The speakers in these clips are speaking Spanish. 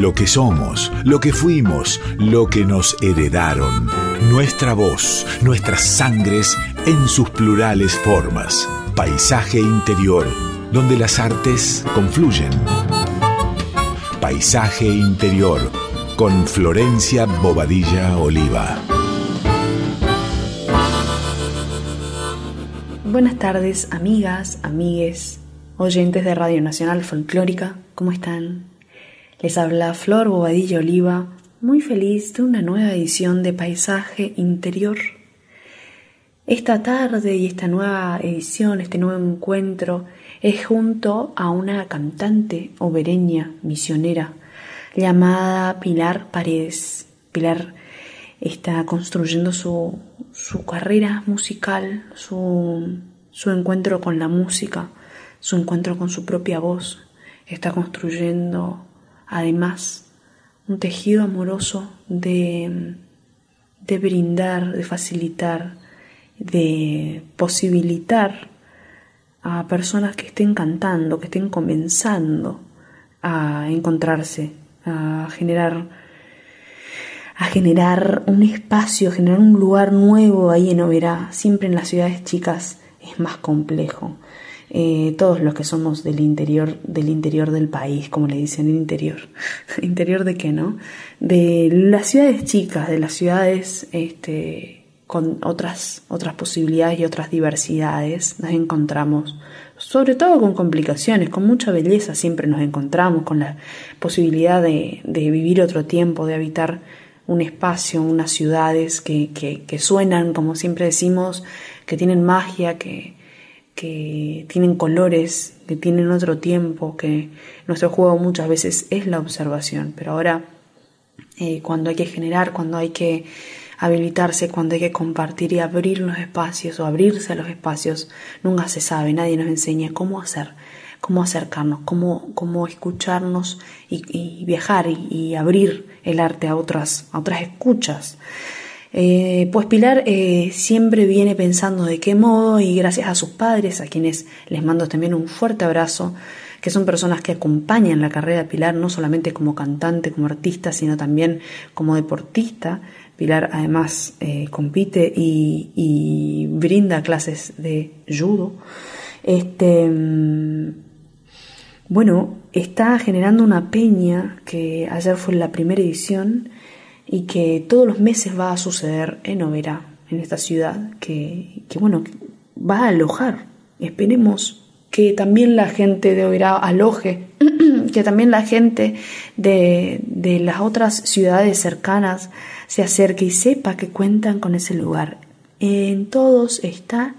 Lo que somos, lo que fuimos, lo que nos heredaron. Nuestra voz, nuestras sangres en sus plurales formas. Paisaje interior, donde las artes confluyen. Paisaje interior, con Florencia Bobadilla Oliva. Buenas tardes, amigas, amigues, oyentes de Radio Nacional Folclórica, ¿cómo están? Les habla Flor Bobadilla Oliva, muy feliz de una nueva edición de Paisaje Interior. Esta tarde y esta nueva edición, este nuevo encuentro, es junto a una cantante obereña, misionera, llamada Pilar Paredes. Pilar está construyendo su, su carrera musical, su, su encuentro con la música, su encuentro con su propia voz. Está construyendo además un tejido amoroso de, de brindar, de facilitar, de posibilitar a personas que estén cantando, que estén comenzando a encontrarse, a generar a generar un espacio, a generar un lugar nuevo ahí en Oberá. Siempre en las ciudades chicas es más complejo. Eh, todos los que somos del interior, del interior del país, como le dicen, el interior. ¿Interior de qué, no? De las ciudades chicas, de las ciudades este, con otras, otras posibilidades y otras diversidades, nos encontramos, sobre todo con complicaciones, con mucha belleza siempre nos encontramos, con la posibilidad de, de vivir otro tiempo, de habitar un espacio, unas ciudades que, que, suenan, como siempre decimos, que tienen magia, que, que tienen colores, que tienen otro tiempo, que nuestro juego muchas veces es la observación, pero ahora eh, cuando hay que generar, cuando hay que habilitarse, cuando hay que compartir y abrir los espacios o abrirse a los espacios, nunca se sabe, nadie nos enseña cómo hacer cómo acercarnos, cómo, cómo escucharnos y, viajar y, abrir el arte a otras, a otras escuchas. Eh, pues Pilar eh, siempre viene pensando de qué modo y gracias a sus padres, a quienes les mando también un fuerte abrazo, que son personas que acompañan la carrera de Pilar no solamente como cantante, como artista, sino también como deportista. Pilar además eh, compite y, y, brinda clases de judo. Este, mm, bueno, está generando una peña que ayer fue la primera edición y que todos los meses va a suceder en Oberá, en esta ciudad, que, bueno, va a alojar. Esperemos que también la gente de Oberá aloje, que también la gente de, de las otras ciudades cercanas se acerque y sepa que cuentan con ese lugar. En todos está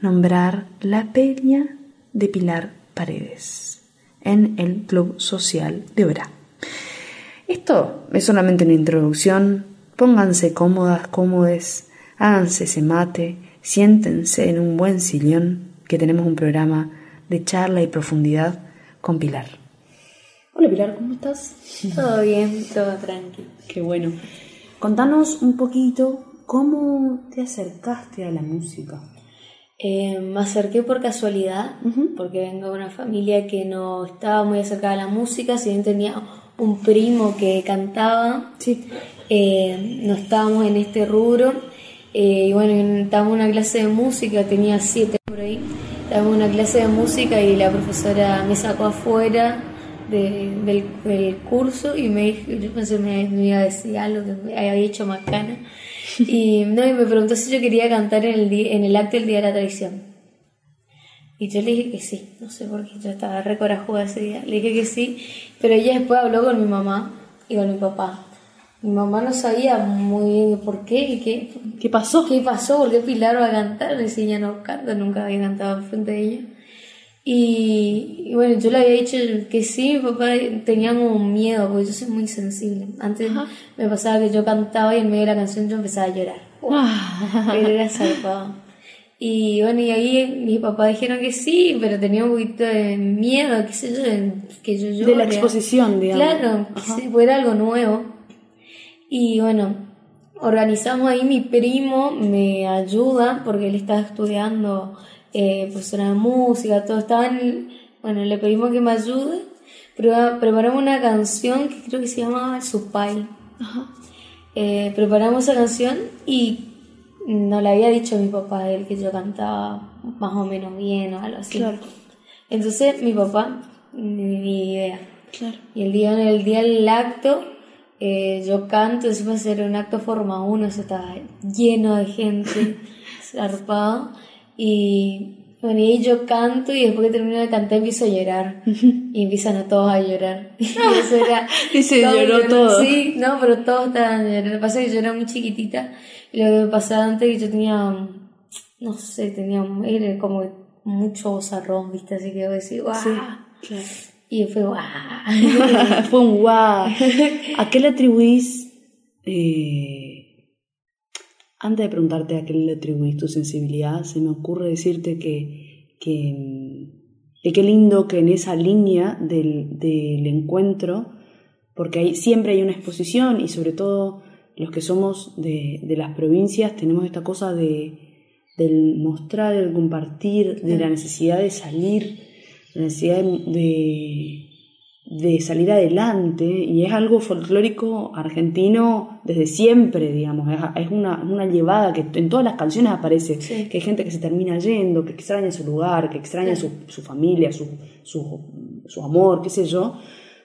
nombrar la peña de Pilar Paredes en el Club Social de Obra. Esto es solamente una introducción. Pónganse cómodas, cómodes, háganse ese mate, siéntense en un buen sillón, que tenemos un programa de charla y profundidad con Pilar. Hola Pilar, ¿cómo estás? Todo bien, todo tranquilo. Qué bueno. Contanos un poquito cómo te acercaste a la música. Eh, me acerqué por casualidad, porque vengo de una familia que no estaba muy acercada a la música, si bien tenía un primo que cantaba, sí. Eh, no estábamos en este rubro. Eh, y bueno, estábamos en una clase de música, tenía siete por ahí, estábamos en una clase de música y la profesora me sacó afuera del, curso y me dijo, yo pensé me, me iba a decir algo que me había hecho macana. Y, no, me preguntó si yo quería cantar en el, en el acto del Día de la Tradición. Y yo le dije que sí, no sé por qué, yo estaba re corajuda ese día. Le dije que sí, pero ella después habló con mi mamá y con mi papá. Mi mamá no sabía muy bien por qué, qué, qué pasó. ¿Qué pasó? ¿Por qué Pilar va a cantar? Le decía, ella no canta, nunca había cantado frente de ella. Y, bueno, yo le había dicho que sí, mi papá tenía un miedo, porque yo soy muy sensible. Antes me pasaba que yo cantaba y en medio de la canción yo empezaba a llorar. Ah. Era salvado. Y bueno, y ahí mis papás dijeron que sí, pero tenía un poquito de miedo, qué sé yo, que yo llore. De la exposición, digamos. Claro, que fuera algo nuevo. Y bueno, organizamos ahí, mi primo me ayuda porque él estaba estudiando eh, profesora de música, todo estaban, bueno, le pedimos que me ayude, preparamos una canción que creo que se llama Supay. Eh, preparamos esa canción y no le había dicho a mi papá a él que yo cantaba más o menos bien o algo así. Entonces mi papá, ni, idea. Y el día, el día del acto, eh, yo canto, encima ser un acto forma 1, eso estaba lleno de gente, zarpado. Y bueno, y yo canto y después que termino de cantar empiezo a llorar. Y empiezan a todos a llorar. Y eso era. y se lloró todo. Sí, no, pero todos estaban llorando. Lo que pasa es que yo era muy chiquitita. Y lo que me pasaba antes que yo tenía. No sé, tenía. Era como mucho bozarrón, ¿viste? Así que yo decía, ¡guau! Sí, claro. Y fue ¡guau! fue un ¡guau! ¿A qué le atribuís? Eh antes de preguntarte a qué le atribuís tu sensibilidad, se me ocurre decirte que, que, qué lindo que en esa línea del, encuentro, porque hay, siempre hay una exposición y sobre todo los que somos de, las provincias tenemos esta cosa de, del mostrar, el compartir, de la necesidad de salir, la necesidad de, de salir adelante y es algo folclórico argentino desde siempre, digamos, es, una, una, llevada que en todas las canciones aparece, que hay gente que se termina yendo, que extraña su lugar, que extraña su, su, familia, su, su, su, amor, qué sé yo,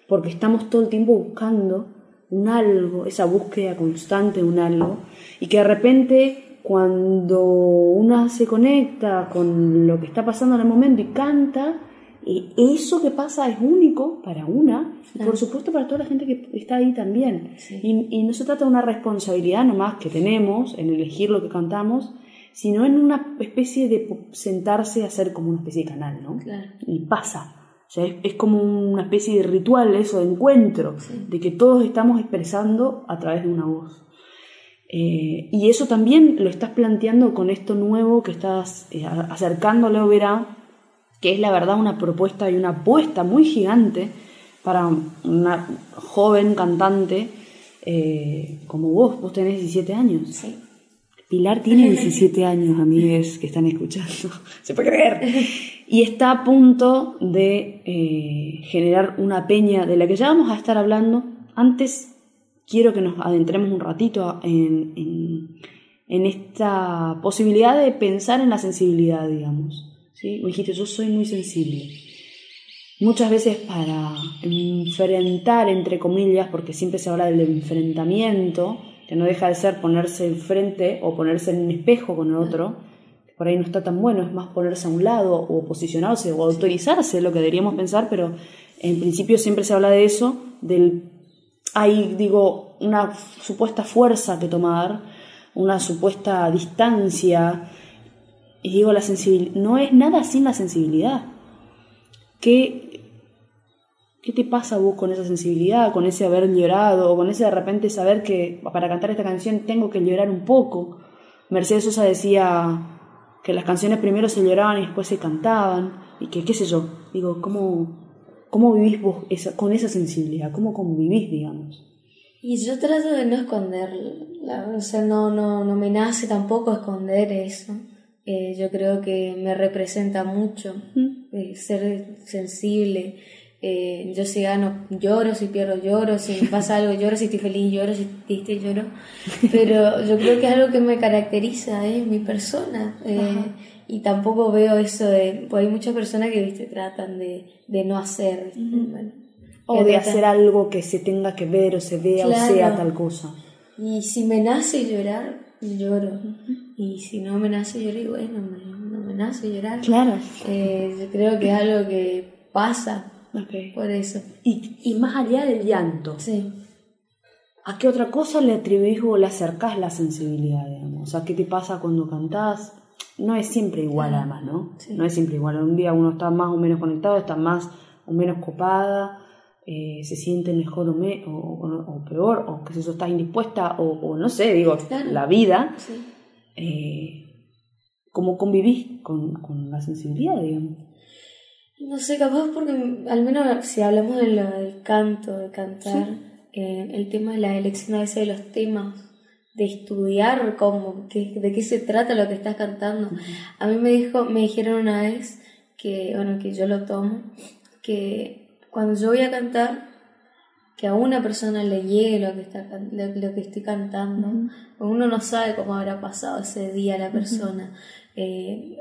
porque estamos todo el tiempo buscando un algo, esa búsqueda constante de un algo, y que de repente cuando una se conecta con lo que está pasando en el momento y canta, y eso que pasa es único para una y por supuesto para toda la gente que está ahí también. Y, no se trata de una responsabilidad nomás que tenemos en elegir lo que cantamos, sino en una especie de sentarse a hacer como una especie de canal, ¿no? Y pasa. O sea, es, como una especie de ritual eso, de encuentro, de que todos estamos expresando a través de una voz. Eh, y eso también lo estás planteando con esto nuevo que estás eh, acercándole a Verá que es la verdad una propuesta y una apuesta muy gigante para una joven cantante eh, como vos. Vos tenés 17 años. Sí. Pilar tiene 17 años, amigues que están escuchando. Se puede creer. Y está a punto de eh, generar una peña de la que ya vamos a estar hablando. Antes quiero que nos adentremos un ratito en, en esta posibilidad de pensar en la sensibilidad, digamos. ¿sí? dijiste, yo soy muy sensible. Muchas veces para enfrentar, entre comillas, porque siempre se habla del enfrentamiento, que no deja de ser ponerse enfrente o ponerse en un espejo con el otro, por ahí no está tan bueno, es más ponerse a un lado o posicionarse o autorizarse, lo que deberíamos pensar, pero en principio siempre se habla de eso, del hay, digo, una supuesta fuerza que tomar, una supuesta distancia, y digo, la sensibilidad, no es nada sin la sensibilidad. ¿Qué, ¿Qué te pasa vos con esa sensibilidad, con ese haber llorado, o con ese de repente saber que para cantar esta canción tengo que llorar un poco? Mercedes Sosa decía que las canciones primero se lloraban y después se cantaban, y que, qué sé yo, digo, ¿cómo, cómo vivís vos con esa sensibilidad? ¿Cómo convivís, digamos? Y yo trato de no esconderla, o sea, no, no, no me nace tampoco esconder eso. Eh, yo creo que me representa mucho eh, ser sensible. Eh, yo si gano lloro, si pierdo lloro, si me pasa algo lloro, si estoy feliz lloro, si estoy triste lloro. Pero yo creo que es algo que me caracteriza, es mi persona. y tampoco veo eso de, pues hay muchas personas que viste tratan de, de no hacer. o de hacer algo que se tenga que ver o se vea o sea tal cosa. Y si me nace llorar, lloro. Y si no me nace llorar, bueno, no me nace llorar. Claro. Eh, yo creo que es algo que pasa. Por eso. Y, y más allá del llanto. Sí. ¿A qué otra cosa le atribuís o le acercás la sensibilidad, digamos? O sea, ¿qué te pasa cuando cantás? No es siempre igual, además, ¿no? No es siempre igual. Un día uno está más o menos conectado, está más o menos copada, eh, se siente mejor o, me, o, peor, o que eso estás indispuesta, o, no sé, digo, la vida, eh, ¿cómo convivís con, con, la sensibilidad, digamos? No sé, capaz porque al menos si hablamos del canto, de cantar, eh, el tema de la elección a veces de los temas, de estudiar cómo, de qué se trata lo que estás cantando. A mí me dijo, me dijeron una vez que, bueno, que yo lo tomo, que cuando yo voy a cantar, que a una persona le llegue lo que, está, lo, que estoy cantando, uno no sabe cómo habrá pasado ese día la persona. Eh,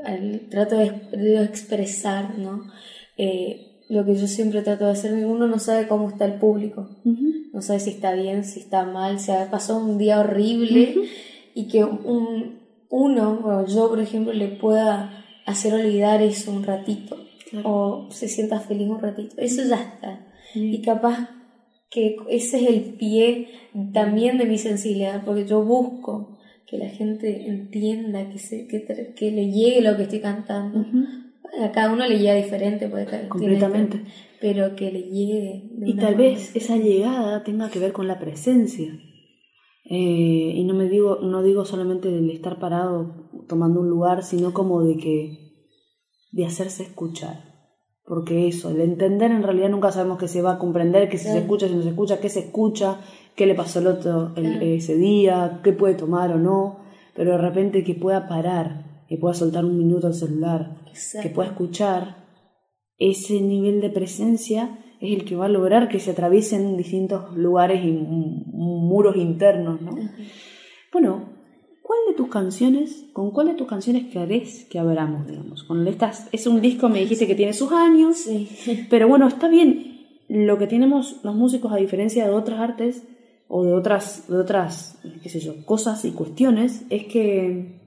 trato de, expresar, ¿no? Eh, lo que yo siempre trato de hacer, uno no sabe cómo está el público, no sabe si está bien, si está mal, si ha pasado un día horrible y que un, uno, yo por ejemplo, le pueda hacer olvidar eso un ratito o se sienta feliz un ratito, eso ya está. Y capaz que ese es el pie también de mi sensibilidad, porque yo busco que la gente entienda, que, se, que, que le llegue lo que estoy cantando. A cada uno le llega diferente, puede completamente, pero que le llegue. y tal vez esa llegada tenga que ver con la presencia. Eh, y no me digo, no digo solamente del estar parado tomando un lugar, sino como de que de hacerse escuchar porque eso, el entender en realidad nunca sabemos qué se va a comprender, qué se escucha, si no se escucha, qué se escucha, qué le pasó el otro ese día, qué puede tomar o no, pero de repente que pueda parar, que pueda soltar un minuto al celular, que pueda escuchar, ese nivel de presencia es el que va a lograr que se atraviesen distintos lugares y muros internos, ¿no? Bueno, ¿Cuál de tus canciones, con cuál de tus canciones querés que abramos, digamos? Con estas, es un disco, me dijiste que tiene sus años, sí. pero bueno, está bien. Lo que tenemos los músicos, a diferencia de otras artes o de otras, de otras, qué sé yo, cosas y cuestiones, es que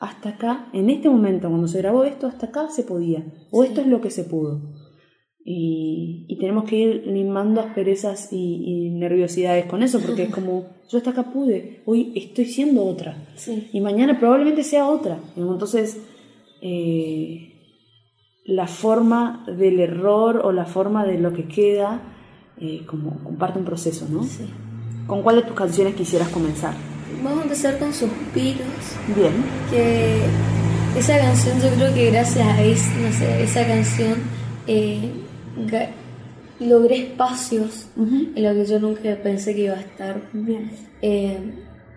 hasta acá, en este momento, cuando se grabó esto, hasta acá se podía, o esto es lo que se pudo. Y, tenemos que ir limando asperezas y, nerviosidades con eso, porque es como, yo hasta acá pude, hoy estoy siendo otra, y mañana probablemente sea otra. Entonces, eh, la forma del error o la forma de lo que queda, eh, como comparte un proceso, ¿no? ¿Con cuál de tus canciones quisieras comenzar? Vamos a empezar con Suspiros. Bien. Que esa canción, yo creo que gracias a esa canción, eh, logré espacios en los que yo nunca pensé que iba a estar. Bien. Eh,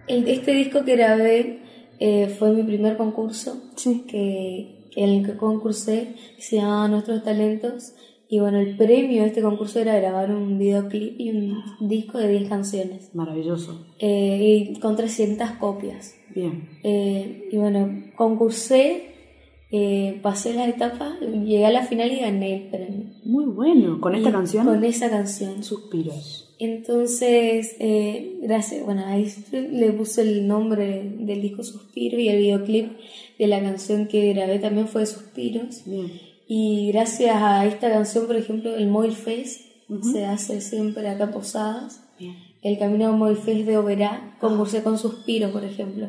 este disco que grabé eh, fue mi primer concurso, sí. que, en el que concursé, se llamaba Nuestros Talentos. Y bueno, el premio de este concurso era grabar un videoclip y un disco de 10 canciones. Maravilloso. Eh, y con 300 copias. Bien. y bueno, concursé eh, pasé la etapa, llegué a la final y gané el premio. Muy bueno, ¿con esta canción? Con esa canción. Suspiros. Entonces, eh, gracias, bueno, ahí le puse el nombre del disco Suspiro y el videoclip de la canción que grabé también fue Suspiros. Y gracias a esta canción, por ejemplo, el Mobile Fest se hace siempre acá Posadas. El Camino Moisés de Oberá, concursé con Suspiros, por ejemplo.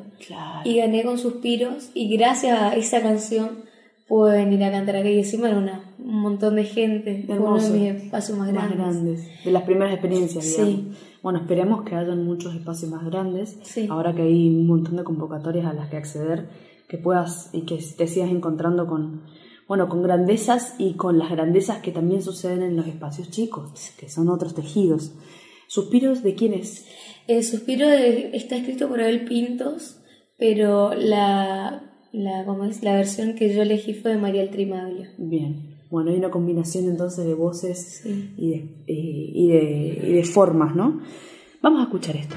Y gané con Suspiros, y gracias a esa canción pude venir a cantar aquí. Y encima era una, un montón de gente, uno de mis espacios más, grandes. De las primeras experiencias, digamos. Bueno, esperemos que hayan muchos espacios más grandes. Ahora que hay un montón de convocatorias a las que acceder, que puedas y que te sigas encontrando con, bueno, con grandezas y con las grandezas que también suceden en los espacios chicos, que son otros tejidos. ¿Suspiros de quién es? El suspiro está escrito por Abel Pintos, pero la, la, es? la versión que yo elegí fue de María El Trimaglio. Bien. Bueno, hay una combinación entonces de voces y, de, eh, y, de, y de formas, ¿no? Vamos a escuchar esto.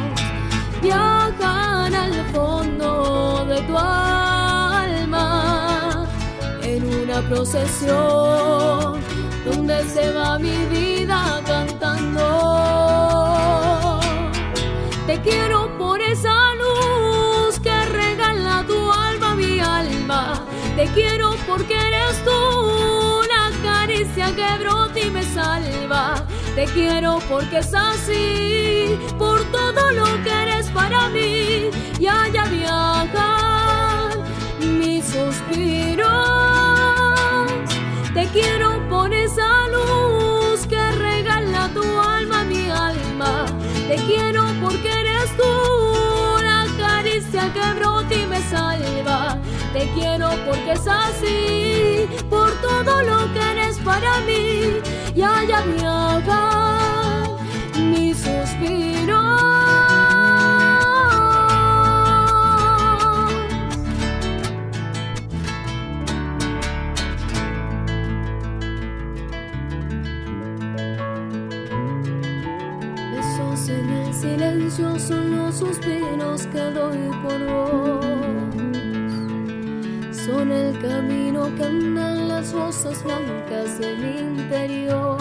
viajan al fondo de tu alma en una procesión donde se va mi vida cantando. Te quiero por esa luz que regala tu alma, mi alma. Te quiero porque eres tú la caricia que brota y me salva. Te quiero porque es así, por todo lo que eres para mí. Y allá viajan mis suspiros. Te quiero por esa luz que regala tu alma, mi alma. Te quiero porque eres tú la caricia que brota y me salva. Te quiero porque es así, por todo lo que eres para mí. Y allá viaja que doy por vos. Son el camino que andan las rosas blancas del interior.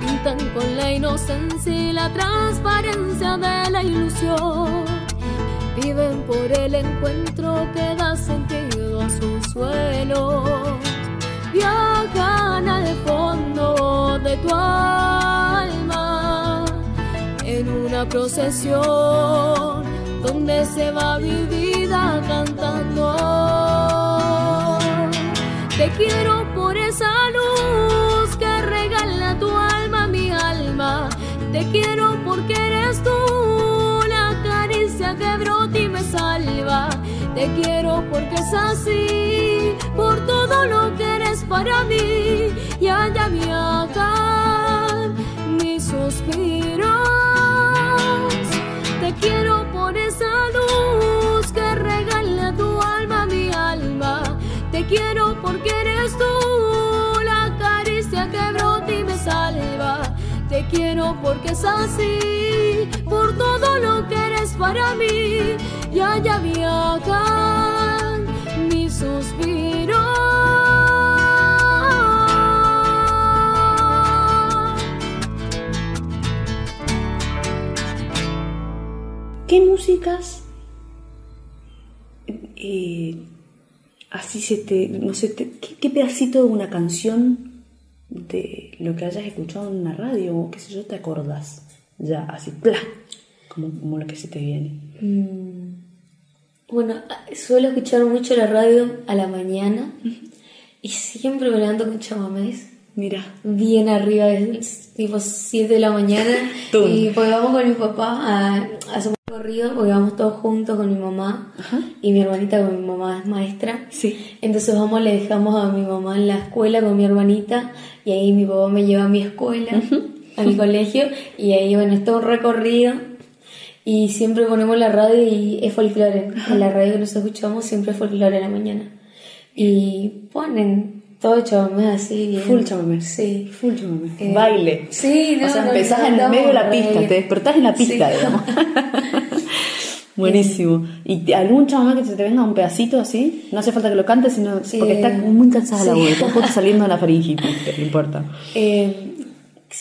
Pintan con la inocencia y la transparencia de la ilusión. Viven por el encuentro que da sentido a sus suelos. Viajan al fondo de tu alma en una procesión donde se va mi vida cantando. Te quiero por esa luz que regala tu alma, mi alma. Te quiero porque eres tú la caricia que brota y me salva. Te quiero porque es así, por todo lo que eres para mí. Y allá mis suspiros. Te quiero porque es así, por todo lo que eres para mí. Y allá viajan mis suspiros. ¿Qué músicas eh, así se te, no sé, te- ¿qué, qué pedacito de una canción de lo que hayas escuchado en una radio o qué sé yo te acordás? Ya, así, ¡plá! Como, como lo que se te viene. Mm, Bueno, suelo escuchar mucho la radio a la mañana y siempre me levanto con chamamés. Mira, bien arriba, es tipo 7 de la mañana. Y pues vamos con mi papá a, a recorrido, porque vamos todos juntos con mi mamá y mi hermanita, con mi mamá es maestra. Sí. Entonces vamos, le dejamos a mi mamá en la escuela con mi hermanita y ahí mi papá me lleva a mi escuela, a mi colegio y ahí, bueno, es todo un recorrido. Y siempre ponemos la radio y es folclore. En la radio que nosotros escuchamos siempre es folclore en la mañana. Y ponen todo chamamés así. bien. full chamamé. Sí. Full chamamé. Eh, Baile. sí, no, o sea, no, empezás en el medio de la pista, bien. te despertás en la pista, Sí. digamos. Buenísimo. ¿Y algún chamamé que se te venga un pedacito así? No hace falta que lo cantes, sino porque Eh, está muy cansada la voz, está justo saliendo de la faringitis, no importa. Eh,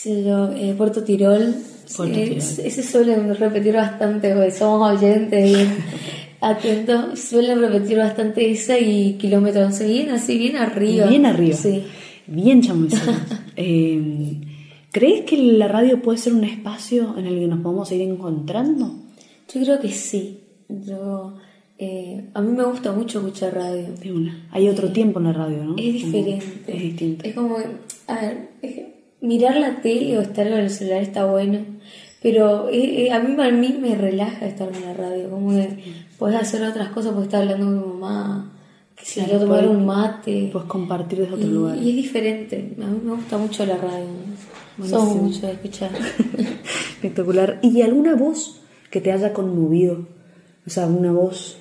yo, eh, Puerto Tirol. Puerto Eh, Tirol. Ese suelen repetir bastante, porque somos oyentes y atentos. Suelen repetir bastante esa y kilómetro 11, bien así, bien arriba. Bien arriba. Sí. Bien chamamecero. eh, ¿Crees que la radio puede ser un espacio en el que nos podamos ir encontrando? Yo creo que sí. Yo, eh, a mí me gusta mucho escuchar radio. De una. Hay otro tiempo en la radio, ¿no? Es Como- diferente. Es distinto. Es como, a ver, es mirar la tele o estar con el celular está bueno, pero eh, eh, a, mí, a mí me relaja estar con la radio, como que puedes hacer otras cosas, puedes estar hablando con mi mamá, que si Claro, tomar un mate. Puedes compartir desde otro y, lugar. y es diferente, a mí me gusta mucho la radio. Buenísimo. Somos mucho de escuchar. Espectacular. ¿Y alguna voz que te haya conmovido? O sea, una voz.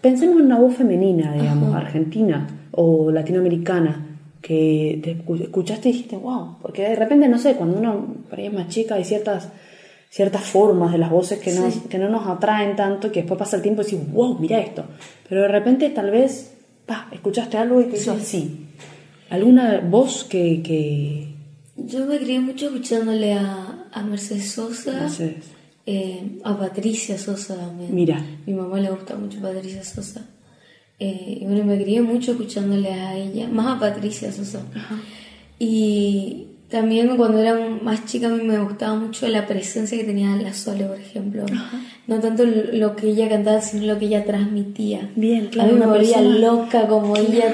Pensemos en una voz femenina, digamos, argentina o latinoamericana, que te escu- escuchaste y dijiste, wow. Porque de repente, no sé, cuando uno por ahí es más chica, hay ciertas, ciertas formas de las voces que, no, que no nos atraen tanto, que después pasa el tiempo y decís, wow, mira esto. Pero de repente tal vez, pa, escuchaste algo y te hizo así. ¿Alguna voz que, que... Yo me crié mucho escuchándole a, a Mercedes Sosa, eh, a Patricia Sosa también. Mira. Mi mamá le gusta mucho Patricia Sosa. Eh, y bueno, me crié mucho escuchándole a ella, más a Patricia Sosa. Y también cuando era más chica a mí me gustaba mucho la presencia que tenía la Sole, por ejemplo. No tanto lo que ella cantaba, sino lo que ella transmitía. Bien, claro. A mí me volvía loca como ella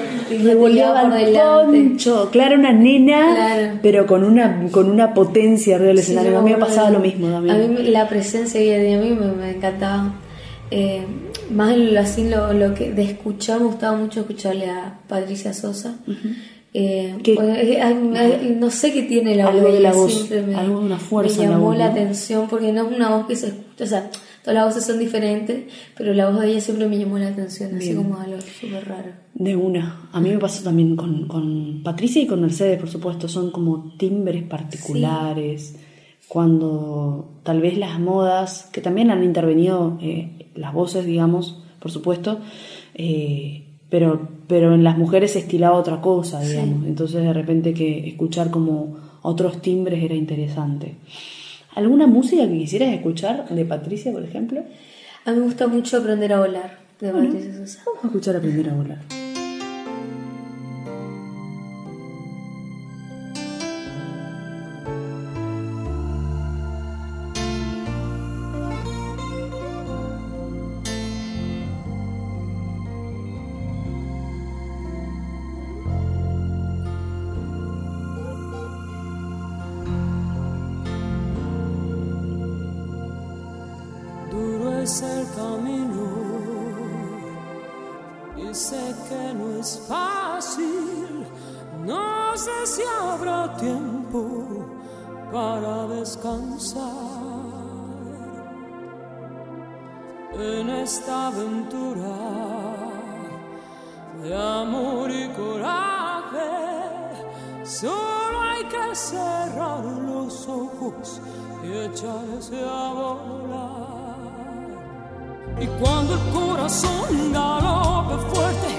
me volvía por delante. Claro, una nena, pero con una con una potencia real escenario. a mí me pasaba lo mismo también. A mí la presencia de ella a mí me, encantaba. Eh, más así lo, lo, que de escuchar, me gustaba mucho escucharle a Patricia Sosa. Eh, no sé qué tiene la algo voz, de la voz, me, algo de una fuerza me llamó la, atención porque no es una voz que se escucha, o sea, todas las voces son diferentes, pero la voz de ella siempre me llamó la atención, así como algo súper raro. De una, a mí me pasó también con, con, Patricia y con Mercedes, por supuesto, son como timbres particulares. Cuando tal vez las modas, que también han intervenido eh, las voces, digamos, por supuesto, eh, pero, pero en las mujeres se estilaba otra cosa, digamos. Entonces de repente que escuchar como otros timbres era interesante. ¿Alguna música que quisieras escuchar de Patricia, por ejemplo? A mí me gusta mucho aprender a volar de Patricia Sosa. Vamos a escuchar aprender a volar. Es fácil, no sé si habrá tiempo para descansar en esta aventura de amor y coraje. Solo hay que cerrar los ojos y echarse a volar. Y cuando el corazón galope fuerte,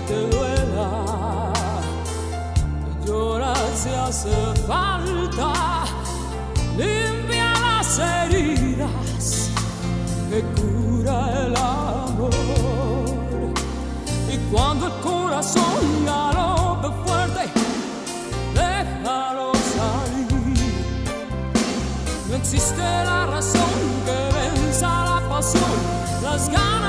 Te duela, llorar si hace falta, limpia las heridas que cura el amor. Y cuando el corazón galope fuerte, déjalo salir. No existe la razón que venza la pasión, las ganas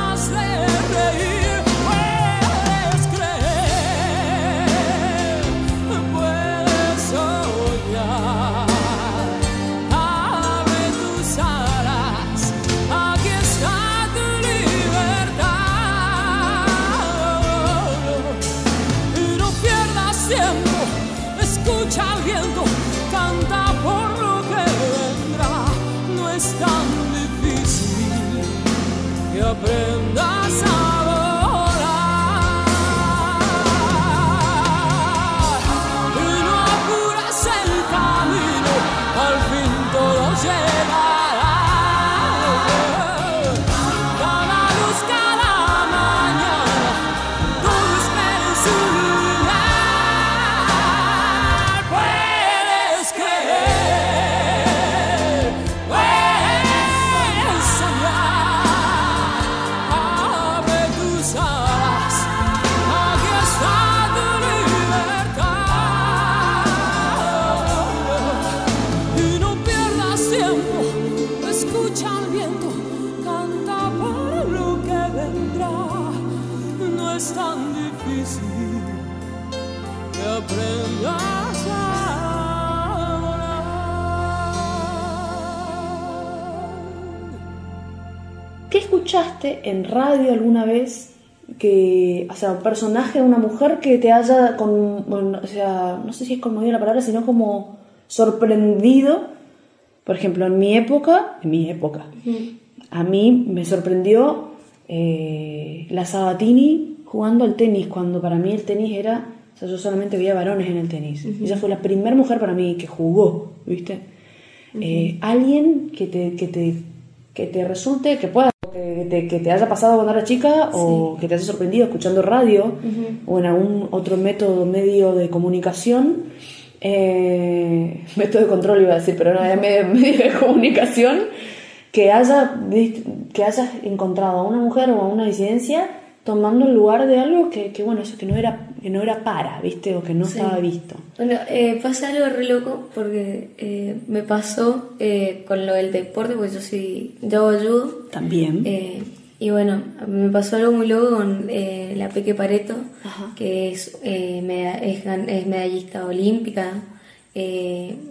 que aprendas a volar. ¿Qué escuchaste en radio alguna vez que, o sea, un personaje de una mujer que te haya, con, bueno, o sea, no sé si es conmovido la palabra, sino como sorprendido? Por ejemplo, en mi época, en mi época, a mí me sorprendió eh, la Sabatini jugando al tenis, cuando para mí el tenis era, o sea, yo solamente veía varones en el tenis. Ella fue la primera mujer para mí que jugó, ¿viste? Eh, alguien que te, que, te, que te resulte, que pueda, que te, que te haya pasado cuando era chica o que te haya sorprendido escuchando radio o en algún otro método, medio de comunicación. eh, método de control iba a decir, pero no, era medio, medio de comunicación que haya que hayas encontrado a una mujer o a una disidencia tomando el lugar de algo que, que, bueno eso que no era que no era para viste o que no Sí. estaba visto Bueno, eh, pasa algo re loco porque eh, me pasó eh, con lo del deporte, porque yo sí, yo hago judo. también Eh, y bueno, me pasó algo muy loco con eh, la Peque Pareto, Ajá. que es, eh, meda- es, es medallista olímpica,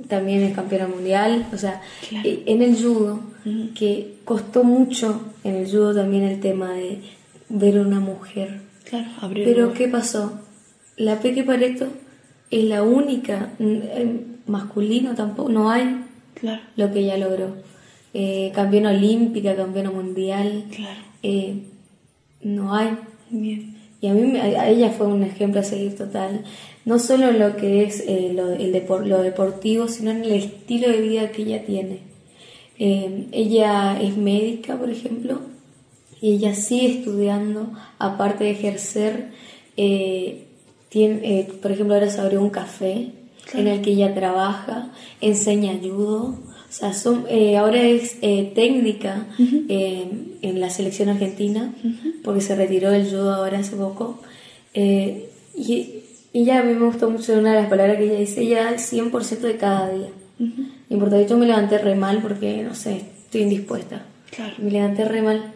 también es campeona mundial. O sea, Claro. en el judo, que costó mucho en el judo también el tema de ver a una mujer. claro Pero ¿qué pasó? La Peque Pareto es la única, eh, masculino tampoco, no hay claro lo que ella logró. Eh, campeona olímpica, campeona mundial, Claro. eh, no hay. bien Y a mí, a ella fue un ejemplo a seguir total. No solo en lo que es eh, lo, el depor- lo deportivo, sino en el estilo de vida que ella tiene. Ella es médica, por ejemplo, y ella sigue estudiando, aparte de ejercer. eh, tiene, eh, por ejemplo, ahora se abrió un café en el que ella trabaja, enseña judo. O sea, son, eh, ahora es técnica eh, en la selección argentina, porque se retiró del judo ahora hace poco. Y, y ya a mí me gustó mucho una de las palabras que ella dice, ella da el 100% de cada día. No importa, yo me levanté re mal porque, no sé, estoy indispuesta. Claro. Me levanté re mal.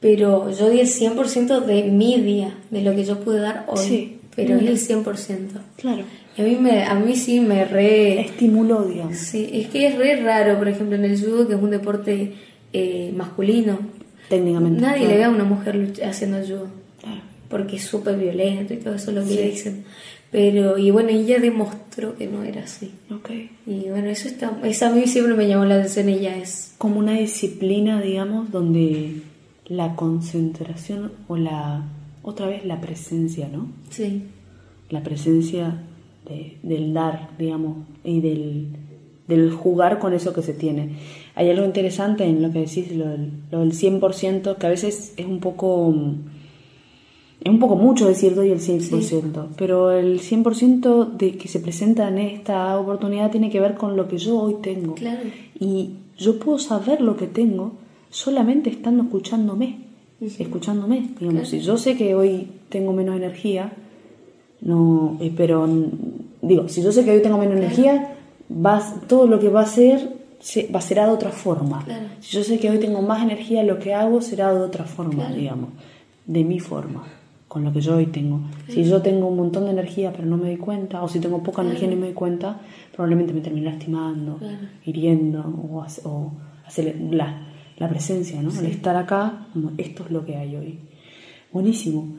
Pero yo di el 100% de mi día, de lo que yo pude dar hoy. Sí. Pero Mm. es el 100%. claro Y a mí, me, a mí sí me re... estimuló digamos Sí, es que es re raro, por ejemplo, en el judo, que es un deporte eh, masculino. técnicamente Nadie claro. le ve a una mujer haciendo judo, Claro. porque es súper violento y todo eso es lo que Sí. le dicen. Pero, y bueno, ella demostró que no era así. Ok. Y bueno, eso está, eso a mí siempre me llamó la atención, ella es... como una disciplina, digamos, donde la concentración o la, otra vez la presencia, ¿no? Sí, La presencia de- del dar, digamos, y del, del jugar con eso que se tiene. Hay algo interesante en lo que decís, lo del, lo del 100%, que a veces es un poco... Es un poco mucho decir doy el 100%, pero el 100% de que se presenta en esta oportunidad tiene que ver con lo que yo hoy tengo. Claro. Y yo puedo saber lo que tengo solamente estando escuchándome, escuchándome. Digamos, si yo sé que hoy tengo menos energía, no, eh, pero digo, si yo sé que hoy tengo menos energía, va, todo lo que va a ser se, va a ser de otra forma. Claro. Si yo sé que hoy tengo más energía, lo que hago será de otra forma, digamos, de mi forma, con lo que yo hoy tengo. Si yo tengo un montón de energía pero no me doy cuenta, o si tengo poca energía y no me doy cuenta, probablemente me termine lastimando, hiriendo o, o hacer la, la presencia, ¿no? El estar acá, como esto es lo que hay hoy. Buenísimo.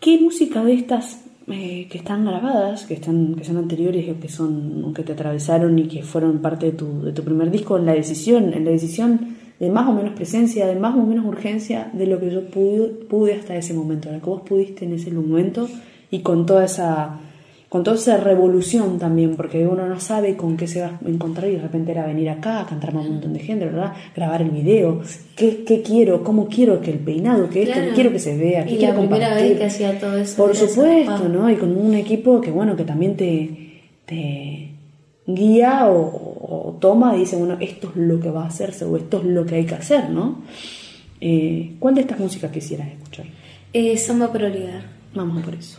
¿Qué música de estas eh, que están grabadas, que están, que son anteriores o que son, que te atravesaron y que fueron parte de tu, de tu primer disco, en la decisión, en la decisión de más o menos presencia, de más o menos urgencia de lo que yo pude, pude hasta ese momento, lo que vos pudiste en ese momento y con toda esa con toda esa revolución también, porque uno no sabe con qué se va a encontrar y de repente era venir acá, a cantar a un montón de gente, ¿verdad? Grabar el video, ¿qué, qué quiero? ¿Cómo quiero que el peinado? que esto? Claro. ¿Qué quiero que se vea? ¿Qué Y quiero la primera compartir? vez que hacía todo eso. Por supuesto, ¿no? Y con un equipo que, bueno, que también te, te guía o, o toma y dice, bueno, esto es lo que va a hacerse o esto es lo que hay que hacer, ¿no? Eh, ¿Cuál de estas músicas quisieras escuchar? Eh, Samba para olvidar. Vamos a por eso.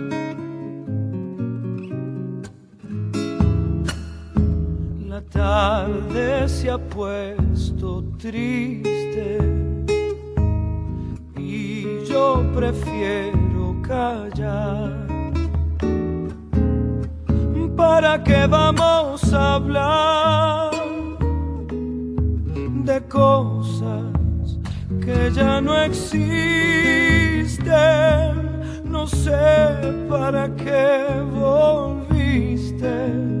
La tarde se ha puesto triste y yo prefiero callar. ¿Para qué vamos a hablar de cosas que ya no existen? No sé para qué volviste.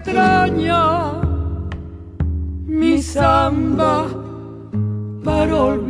Extraña mi samba para olvidar.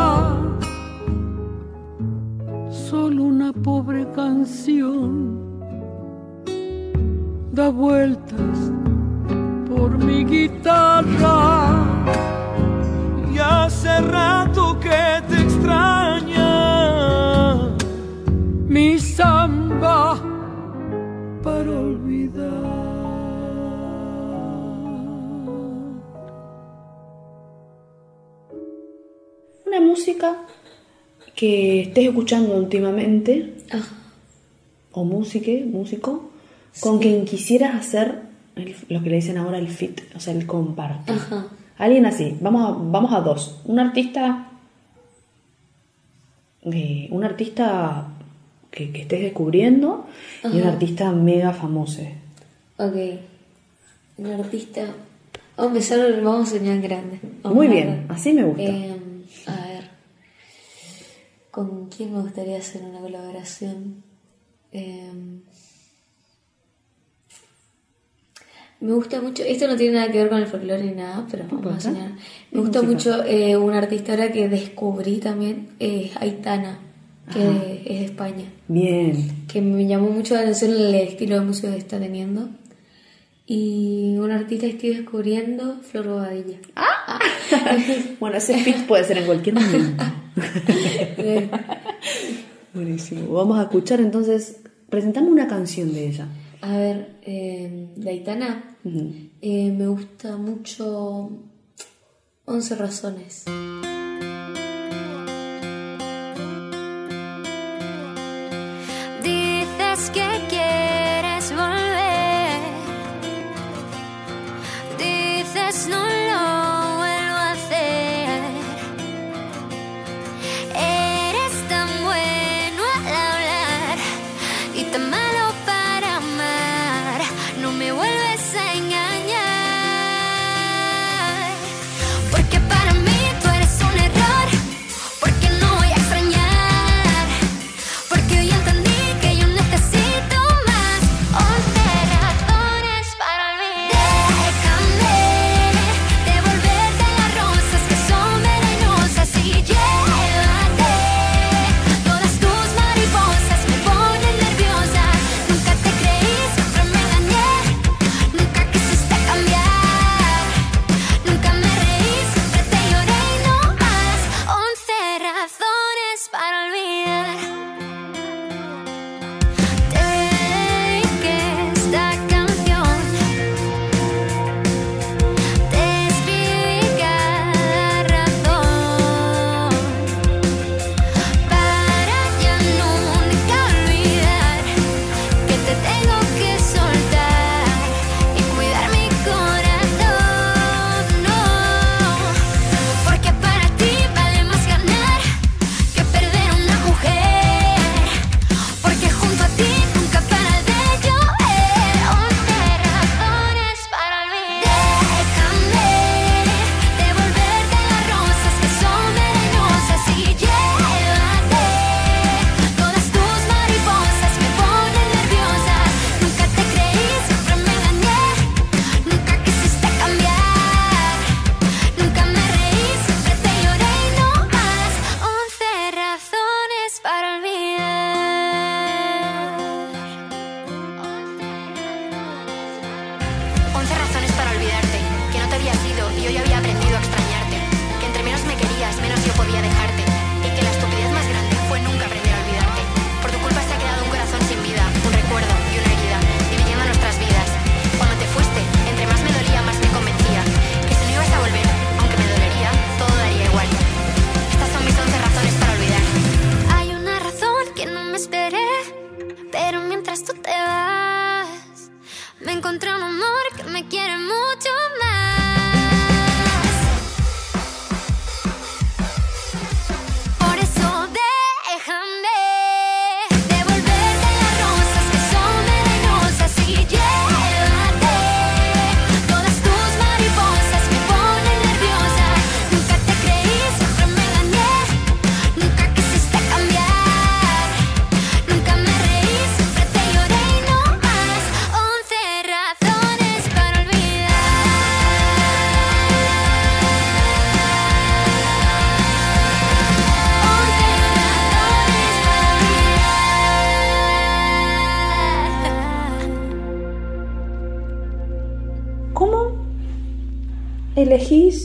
Una pobre canción da vueltas por mi guitarra. y hace rato que te extraña. mi samba para olvidar. Una música que estés escuchando últimamente, Ajá. o música, músico, con quien quisieras hacer el- lo que le dicen ahora el fit, o sea, el compartir. Ajá. Alguien así, vamos a, vamos a dos. Un artista. eh, un artista que, que estés descubriendo y un artista mega famoso. Ok. Un artista. Vamos a empezar, vamos a soñar grande. Vamos Muy bien, así me gusta. Em, quién me gustaría hacer una colaboración. Em, me gusta mucho, esto no tiene nada que ver con el folclore ni nada, pero vamos a soñar. Me gusta mucho eh, una artista ahora que descubrí también, es Aitana, que es de España. Bien. Que me llamó mucho la atención el estilo de música que está teniendo. Y un artista que estoy descubriendo, Flor Bobadilla. Ah. bueno, ese fit puede ser en cualquier momento. Buenísimo. Vamos a escuchar entonces. Presentame una canción de ella. A ver, eh, de Aitana, Ujú. eh, me gusta mucho 11 razones.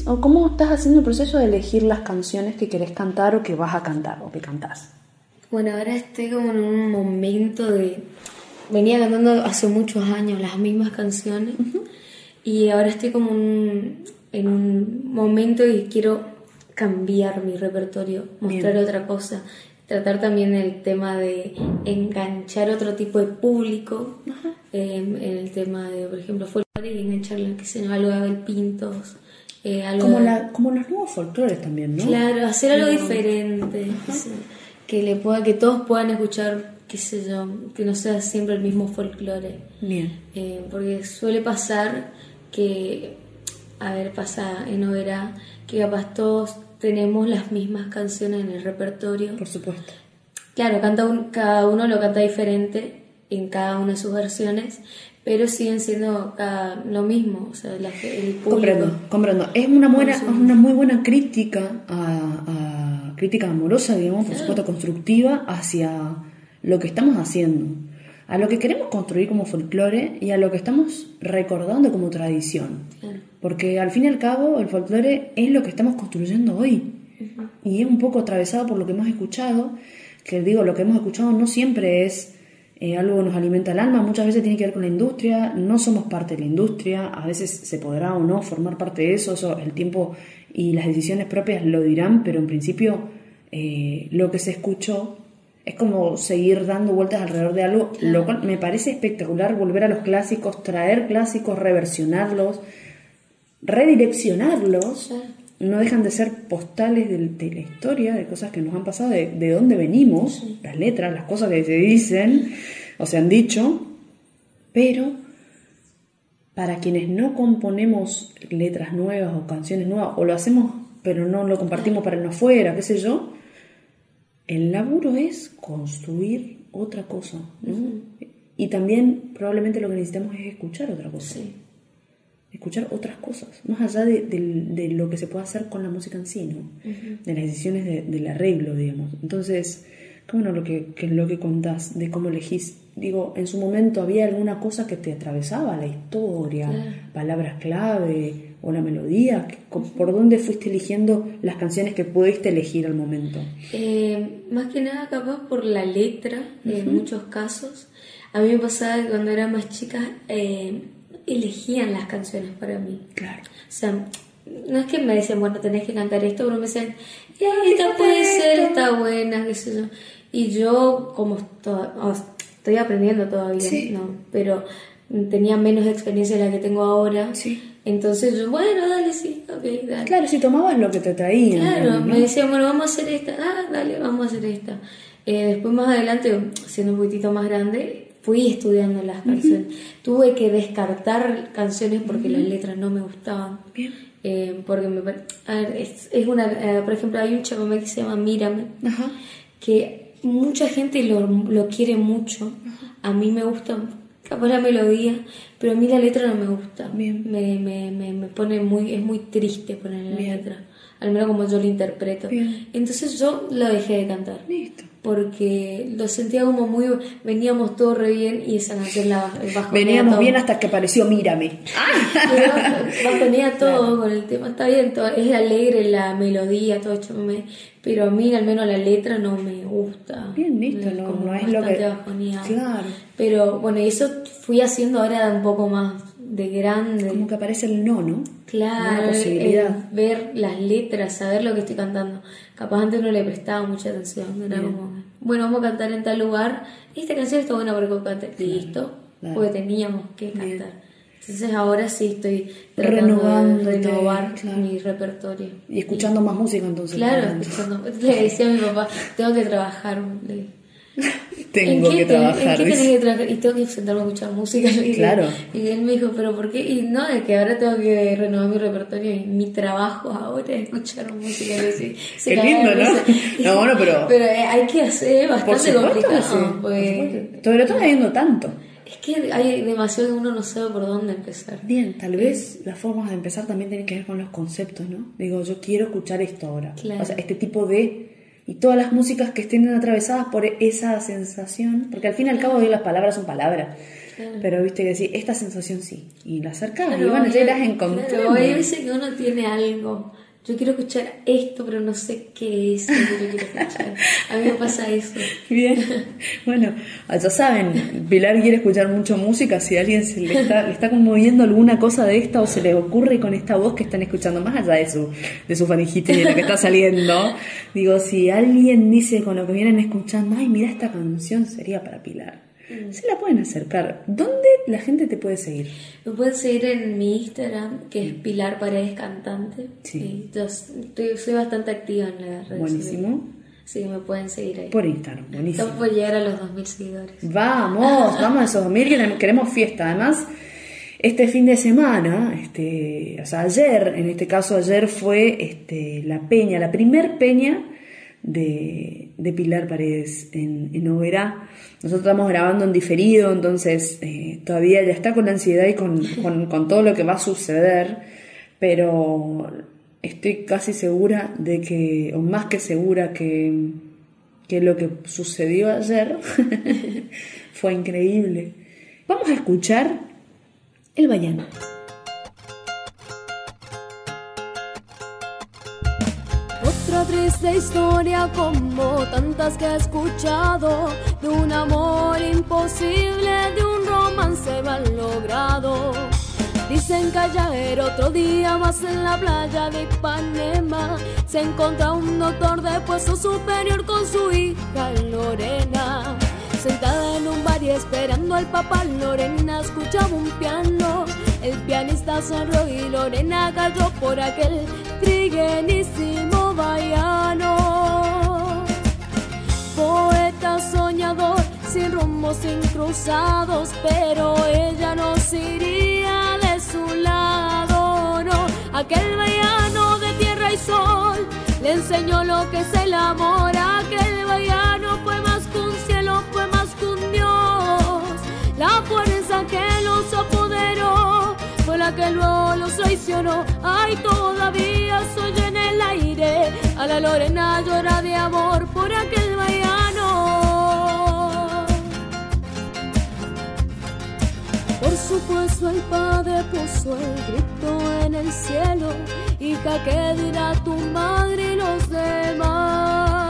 Elegís o cómo estás haciendo el proceso de elegir las canciones que querés cantar o que vas a cantar o que cantás? Bueno, ahora estoy como en un momento de... Venía cantando hace muchos años las mismas canciones y ahora estoy como un- en un momento que quiero cambiar mi repertorio, mostrar Bien. otra cosa, tratar también el tema de enganchar otro tipo de público, eh, en el tema de, por ejemplo, folclore y engancharle, qué sé yo, algo de Pintos, eh, algo Como, la, como los nuevos folclores también, ¿no? Claro, hacer algo diferente, que le pueda, que todos puedan escuchar, qué sé yo, que no sea siempre el mismo folclore. Bien. Eh, porque suele pasar que, a ver, pasa en Oberá, que capaz todos tenemos las mismas canciones en el repertorio. Por supuesto. Claro, canta un- cada uno lo canta diferente en cada una de sus versiones, pero siguen siendo cada, lo mismo, o sea, la, el público. Comprendo, comprendo. Es una buena, es una muy buena crítica, a, a- crítica amorosa, digamos, por supuesto constructiva, hacia lo que estamos haciendo, a lo que queremos construir como folclore y a lo que estamos recordando como tradición. Claro. Porque al fin y al cabo el folclore es lo que estamos construyendo hoy. Y es un poco atravesado por lo que hemos escuchado, que digo, lo que hemos escuchado no siempre es eh, algo nos alimenta el alma, muchas veces tiene que ver con la industria, no somos parte de la industria, a veces se podrá o no formar parte de eso, eso el tiempo y las decisiones propias lo dirán, pero en principio eh, lo que se escuchó es como seguir dando vueltas alrededor de algo, lo cual me parece espectacular volver a los clásicos, traer clásicos, reversionarlos, redireccionarlos, no dejan de ser postales de, la historia, de cosas que nos han pasado, de, de dónde venimos, las letras, las cosas que se dicen o se han dicho, pero para quienes no componemos letras nuevas o canciones nuevas, o lo hacemos pero no lo compartimos para el no fuera, qué sé yo, el laburo es construir otra cosa, ¿no? Y también probablemente lo que necesitamos es escuchar otra cosa. Sí. Escuchar otras cosas, más allá de, del- de lo que se puede hacer con la música en sí, ¿no? De las decisiones de- del arreglo, digamos. Entonces, qué bueno lo que, que lo que contás de cómo elegís. Digo, en su momento había alguna cosa que te atravesaba la historia, palabras clave o la melodía. que- co- ¿Por dónde fuiste eligiendo las canciones que pudiste elegir al momento? Eh, más que nada capaz por la letra, en muchos casos. A mí me pasaba que cuando era más chica eh, elegían las canciones para mí. Claro. O sea, no es que me decían, bueno, tenés que cantar esto, pero me decían, "Eh, esta puede ser, está buena, qué sé yo. Y yo, como sea, estoy aprendiendo todavía, Sí. ¿no? Pero tenía menos experiencia de la que tengo ahora. Sí. Entonces yo, bueno, dale, sí, ok, dale. Claro, si tomabas lo que te traían. Claro, ¿no? me decían, bueno, vamos a hacer esta, ah, dale, vamos a hacer esta. Eh, después más adelante, siendo un poquitito más grande, fui estudiando las canciones. Tuve que descartar canciones porque las letras no me gustaban. Bien. Eh, porque me a ver, es, es una, eh, por ejemplo, hay un chamamé que se llama Mírame, Ajá. que mucha gente lo, lo quiere mucho. A mí me gusta capaz la melodía, pero a mí la letra no me gusta. Bien. Me, me, me, me pone muy, es muy triste poner la Bien. letra, al menos como yo lo interpreto. Bien. Entonces yo lo dejé de cantar. Listo. Porque lo sentía como muy. Veníamos todo re bien y esa canción la bajonea Veníamos todo. bien hasta que apareció Mírame. Pero bajonea todo con el tema. Está bien, todo- es alegre la melodía, todo hecho me- Pero a mí, al menos la letra, no me gusta. Bien, listo, no- como no es lo que- bajoneado. Claro. Pero bueno, eso fui haciendo ahora un poco más de grande. Como que aparece el no, ¿no? Claro, Una posibilidad. ver las letras, saber lo que estoy cantando. Capaz antes no le prestaba mucha atención. Era como, bueno, vamos a cantar en tal lugar. Esta canción está buena para que cante. Listo, claro. porque teníamos que Bien. cantar. Entonces ahora sí estoy tratando de renovar claro. mi repertorio. Y escuchando más música entonces. Claro, escuchando. Le decía a mi papá, tengo que trabajar. Le- Tengo ¿En qué que te- trabajar. ¿En qué dice. tenés que trabajar? Y tengo que sentarme a escuchar música. Dije. Claro. Y él me dijo, ¿pero por qué? Y no, es que ahora tengo que renovar mi repertorio y mi trabajo ahora es escuchar música. Y así, se Qué lindo, de ¿no? No, bueno, pero- Pero eh, hay que hacer, es Por bastante supuesto complicado. sí. por pues. Sobre todo habiendo tanto. es que hay demasiado que uno no sabe por dónde empezar. Bien, tal vez las formas de empezar también tienen que ver con los conceptos, ¿no? Digo, yo quiero escuchar esto ahora. Claro. O sea, este tipo de... Y todas las músicas que estén atravesadas por esa sensación, porque al fin y al cabo las palabras son palabras, pero viste que sí, esta sensación sí, y la acercas y bueno, ya irás encontrando. Claro, hay veces que uno tiene algo. Yo quiero escuchar esto, pero no sé qué es lo que yo quiero escuchar. A mí me pasa eso. Bien, bueno, ya saben, Pilar quiere escuchar mucho música, si a alguien se le está, le está conmoviendo alguna cosa de esta o se le ocurre con esta voz que están escuchando, más allá de su, de su faringitis y de lo que está saliendo, digo, si alguien dice con lo que vienen escuchando, ay, mira esta canción sería para Pilar, se la pueden acercar. ¿Dónde la gente te puede seguir? Me pueden seguir en mi Instagram, que es Pilar Paredes Cantante. Sí. Yo estoy, soy bastante activa en las redes Buenísimo. Sí, me pueden seguir ahí. Por Instagram, buenísimo. Estamos por llegar a los 2.000 seguidores. Vamos, vamos a esos 2000 que queremos fiesta. Además, este fin de semana, este, o sea, ayer, en este caso ayer fue este, la peña, la primer peña de, de Pilar Paredes en, en Oberá. Nosotros estamos grabando en diferido, entonces eh, todavía ya está con la ansiedad y con, con- con todo lo que va a suceder, pero estoy casi segura de que, o más que segura que, que lo que sucedió ayer fue increíble. Vamos a escuchar el Bayano. Triste historia como tantas que he escuchado de un amor imposible, de un romance mal logrado. Dicen que ayer otro día más en la playa de Ipanema se encontra un doctor de puesto superior con su hija Lorena. Sentada en un bar y esperando al papá, Lorena escuchaba un piano. El pianista sonrió y Lorena cayó por aquel triguenísimo vallano. Poeta soñador, sin rumbo, sin cruzados, pero ella no se iría de su lado, no. Aquel vallano de tierra y sol le enseñó lo que es el amor. Aquel vallano fue más que un cielo, fue más que un Dios. La fuerza que los apoderó fue la que luego los traicionó. Ay, todavía soy A la Lorena llora de amor por aquel vallano. Por supuesto el padre puso el grito en el cielo, hija que dirá tu madre y los demás.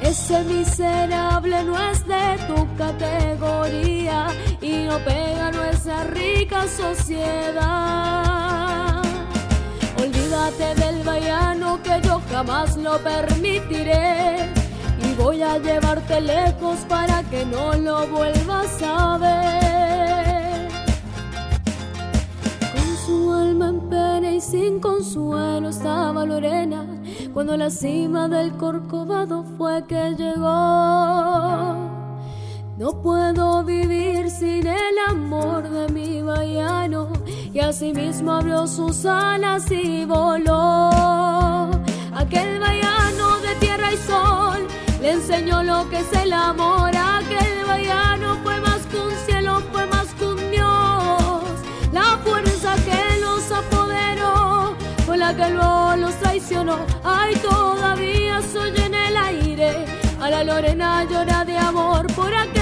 Ese miserable no es de tu categoría y no pega a nuestra rica sociedad. Olvídate del vallano que yo jamás lo permitiré y voy a llevarte lejos para que no lo vuelvas a ver. Con su alma en pena y sin consuelo estaba Lorena cuando la cima del corcovado fue que llegó. No puedo vivir sin el amor de mi vallano y asimismo abrió sus alas y voló. Aquel vallano de tierra y sol le enseñó lo que es el amor. Aquel vallano fue más que un cielo, fue más que un Dios. La fuerza que los apoderó fue la que luego los traicionó. Ay, todavía soy en el aire. A la Lorena llora de amor por aquel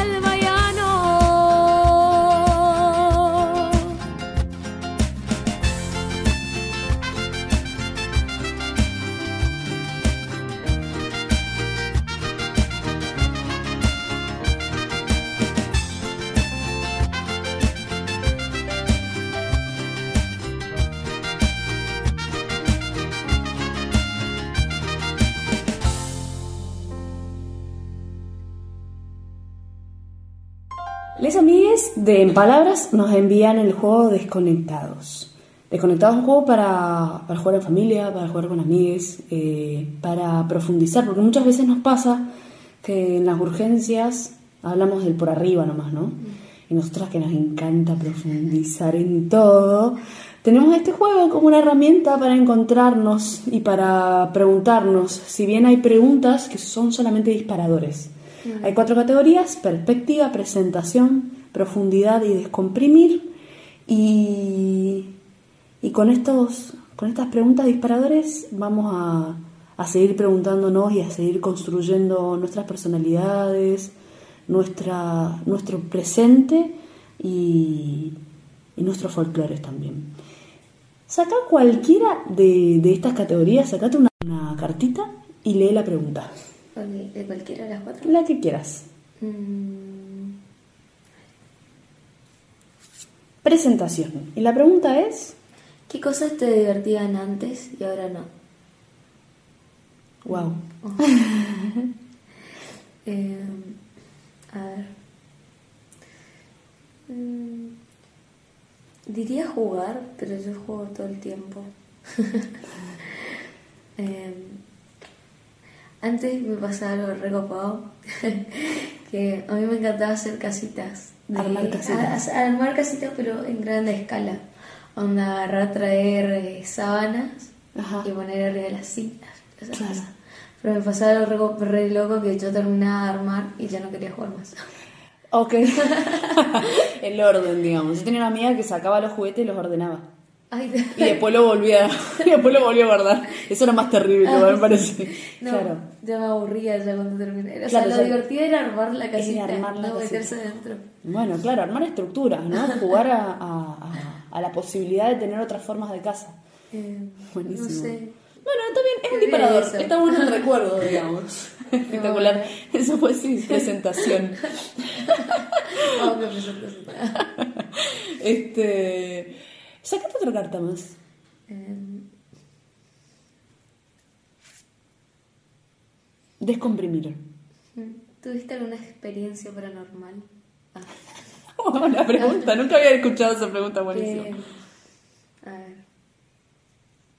Amigues de En Palabras nos envían el juego Desconectados. Desconectados es un juego para, para jugar en familia, para jugar con amigues, eh, para profundizar, porque muchas veces nos pasa que en las urgencias hablamos del por arriba nomás, ¿no? Y nosotras que nos encanta profundizar en todo, tenemos este juego como una herramienta para encontrarnos y para preguntarnos, si bien hay preguntas que son solamente disparadores. Hay cuatro categorías, perspectiva, presentación, profundidad y descomprimir. Y, y con, estos, con estas preguntas disparadores vamos a, a seguir preguntándonos y a seguir construyendo nuestras personalidades, nuestra, nuestro presente y, y nuestros folclores también. Saca cualquiera de, de estas categorías, sacate una, una cartita y lee la pregunta. ¿De cualquiera de las cuatro? La que quieras. Mm, Presentación. Y la pregunta es, ¿Qué cosas te divertían antes y ahora no? wow, Eh, a ver. Mm, diría jugar, pero yo juego todo el tiempo. Eh, antes me pasaba algo recopado, que a mí me encantaba hacer casitas. De- Armar casitas. a- a- armar casitas, pero en grande escala. Onda, agarrar, traer eh, sábanas Ajá. y poner arriba de las sillas. Claro. Pero me pasaba algo re, re loco que yo terminaba de armar y ya no quería jugar más. Ok. el orden, digamos. Yo tenía una amiga que sacaba los juguetes y los ordenaba. Ay, Y después lo volvía, y después lo volvía a guardar. Eso era más terrible, me parece. no, Claro. ya me aburría ya cuando terminé. O Claro, sea, lo ya- divertido era armar la casita, armar la no casita. meterse dentro. Bueno, claro, armar estructuras, ¿no? Jugar a, a- a- a la posibilidad de tener otras formas de casa. Eh, Buenísimo. No sé. Bueno, bien, es un disparador. eso. Está bueno el recuerdo, digamos. Espectacular. Eso fue sí, presentación. Presentación. Este. Sacate otra carta más. Eh, Descomprimir. ¿Tuviste alguna experiencia paranormal? Ah, Buena pregunta, nunca había escuchado esa pregunta buenísima. eh, a ver.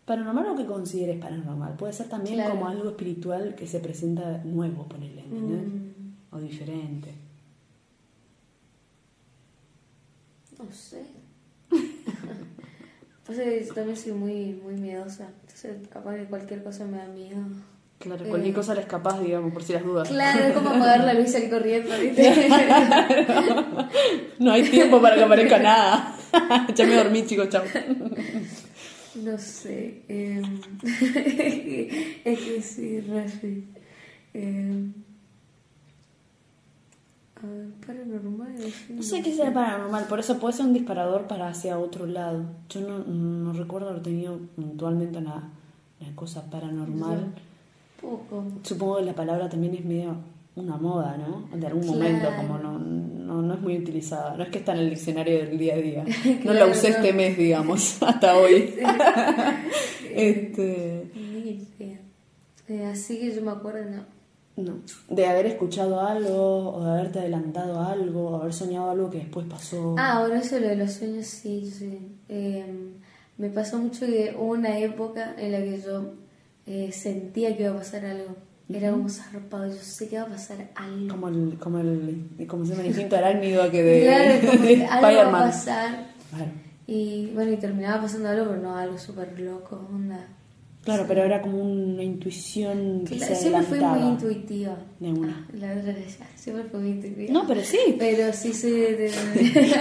Paranormal o que consideres paranormal. Puede ser también Claro. como algo espiritual que se presenta nuevo, ponerle, ¿entendés? Mm. O diferente. No sé. Que yo también soy muy, muy miedosa. Entonces, capaz que cualquier cosa me da miedo. Claro, Eh. cualquier cosa le escapás, digamos, por si las dudas. Claro, es como apagar la luz y salir corriendo, ¿viste? No hay tiempo para que aparezca nada. ya me dormí, chicos, chao. no sé. eh, es que sí. Eh, a ver, paranormal. No sé qué será paranormal, por eso puede ser un disparador para hacia otro lado. Yo no, no recuerdo haber tenido puntualmente una, una cosa paranormal. Poco. Supongo que la palabra también es medio una moda, ¿no? De algún momento, como no, no, no es muy utilizada. No es que está en el diccionario del día a día. No la usé no. este mes, digamos, hasta hoy. este. Eh, así que yo me acuerdo, no. No. De haber escuchado algo, o de haberte adelantado algo, o haber soñado algo que después pasó. Ah, bueno, eso lo de los sueños, sí, sí. Eh, me pasó mucho que hubo una época en la que yo eh, sentía que iba a pasar algo. Era como zarpado, yo sé que va a pasar algo. Como el, como el, como se llama instinto arácnido que de, claro, como de algo va a Spider-Man. pasar. Claro. Y bueno, y terminaba pasando algo, pero no algo súper loco, onda. Claro, pero era como una intuición que Claro, se siempre fui muy intuitiva. De una. Ah, la verdad siempre fui muy intuitiva. No, pero sí. Pero sí de...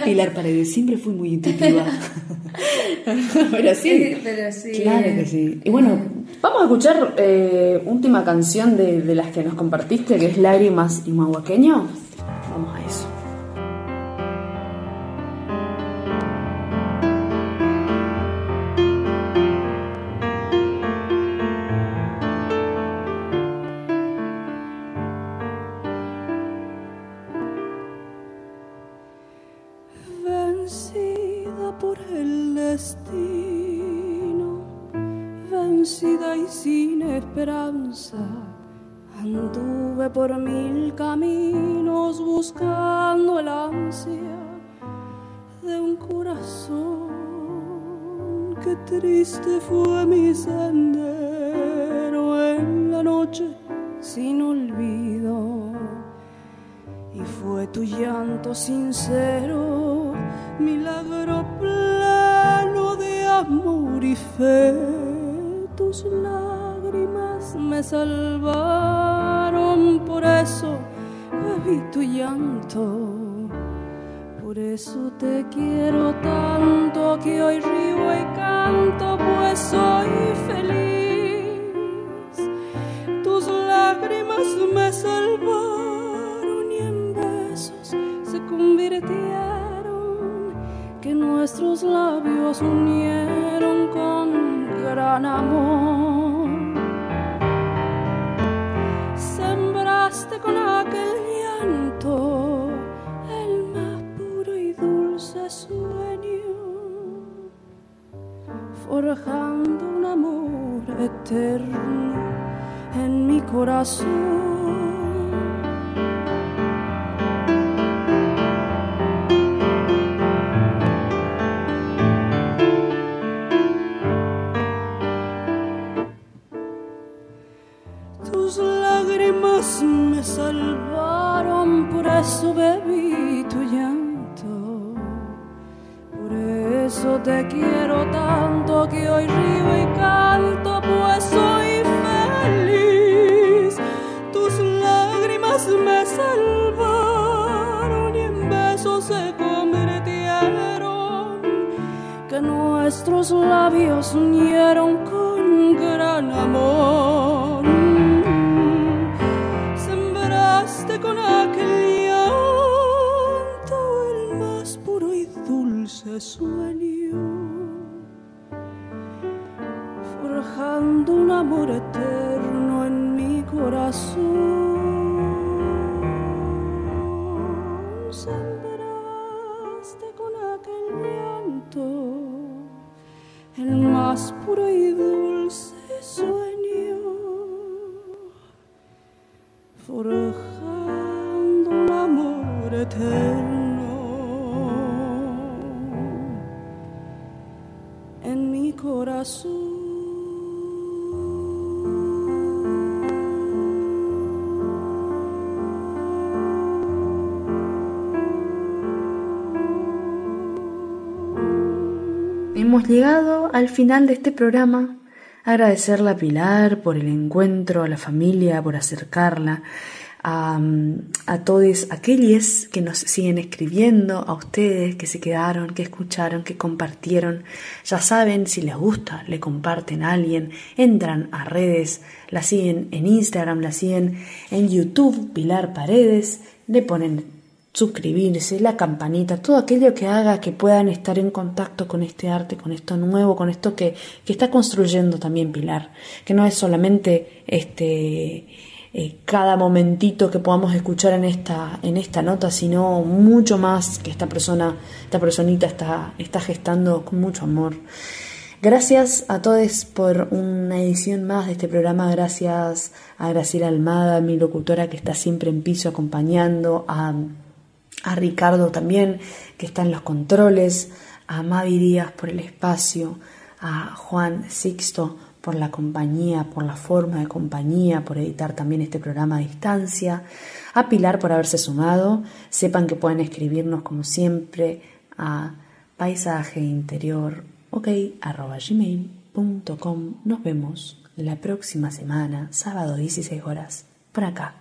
Pilar Paredes, siempre fui muy intuitiva. pero sí. Pero sí. Claro que sí. Y bueno, vamos a escuchar eh, última canción de, de las que nos compartiste, que es Lágrimas y Mahuaqueño. Anduve por mil caminos buscando el ansia de un corazón. Qué triste fue mi sendero en la noche sin olvido. Y fue tu llanto sincero, milagro pleno de amor y fe. Tus me salvaron, por eso bebí tu llanto. Por eso te quiero tanto que hoy río y canto, pues soy feliz. Tus lágrimas me salvaron y en besos se convirtieron, que nuestros labios unieron con gran amor. Con aquel llanto el más puro y dulce sueño forjando un amor eterno en mi corazón. te quiero tanto que hoy río y canto, pues soy feliz. Tus lágrimas me salvaron y en besos se convirtieron. Que nuestros labios unieron con gran amor. Sembraste con aquel llanto el más puro y dulce sueño. Un amor eterno en mi corazón. Sembraste con aquel llanto el más puro y dulce sueño, forjando un amor eterno en mi corazón. Llegado al final de este programa. Agradecerle a Pilar por el encuentro, a la familia, por acercarla, a, a todos aquellos que nos siguen escribiendo, a ustedes que se quedaron, que escucharon, que compartieron. Ya saben, si les gusta, le comparten a alguien, entran a redes, la siguen en Instagram, la siguen en YouTube, Pilar Paredes, le ponen suscribirse, la campanita, todo aquello que haga que puedan estar en contacto con este arte, con esto nuevo, con esto que, que está construyendo también Pilar, que no es solamente este eh, cada momentito que podamos escuchar en esta, en esta nota, sino mucho más que esta persona, esta personita está, está gestando con mucho amor. Gracias a todos por una edición más de este programa. Gracias a Graciela Almada, mi locutora que está siempre en piso acompañando, a a Ricardo también, que está en los controles, a Mavi Díaz por el espacio, a Juan Sixto por la compañía, por la forma de compañía, por editar también este programa a distancia, a Pilar por haberse sumado. Sepan que pueden escribirnos como siempre a paisajeinterior, ok, arroba gmail.com. Nos vemos la próxima semana, sábado 16 horas, por acá,